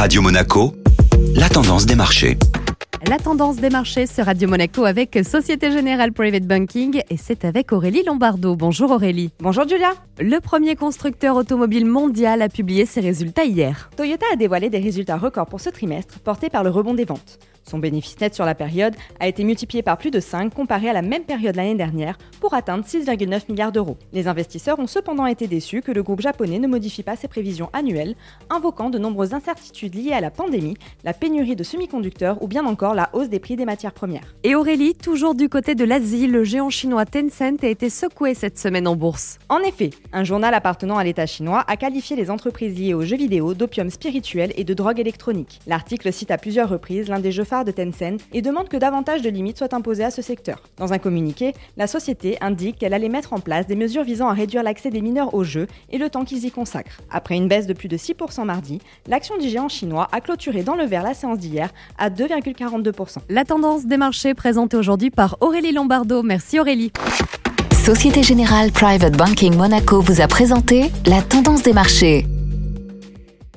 Radio Monaco, la tendance des marchés. La tendance des marchés sur Radio Monaco avec Société Générale Private Banking et c'est avec Aurélie Lombardo. Bonjour Aurélie. Bonjour Julia. Le premier constructeur automobile mondial a publié ses résultats hier. Toyota a dévoilé des résultats records pour ce trimestre portés par le rebond des ventes. Son bénéfice net sur la période a été multiplié par plus de 5 comparé à la même période l'année dernière pour atteindre 6,9 milliards d'euros. Les investisseurs ont cependant été déçus que le groupe japonais ne modifie pas ses prévisions annuelles, invoquant de nombreuses incertitudes liées à la pandémie, la pénurie de semi-conducteurs ou bien encore la hausse des prix des matières premières. Et Aurélie, toujours du côté de l'Asie, le géant chinois Tencent a été secoué cette semaine en bourse. En effet, un journal appartenant à l'État chinois a qualifié les entreprises liées aux jeux vidéo d'opium spirituel et de drogue électronique. L'article cite à plusieurs reprises l'un des jeux phares de Tencent et demande que davantage de limites soient imposées à ce secteur. Dans un communiqué, la société indique qu'elle allait mettre en place des mesures visant à réduire l'accès des mineurs aux jeux et le temps qu'ils y consacrent. Après une baisse de plus de 6% mardi, l'action du géant chinois a clôturé dans le vert la séance d'hier à 2,42%. La tendance des marchés présentée aujourd'hui par Aurélie Lombardo. Merci Aurélie. Société Générale Private Banking Monaco vous a présenté la tendance des marchés.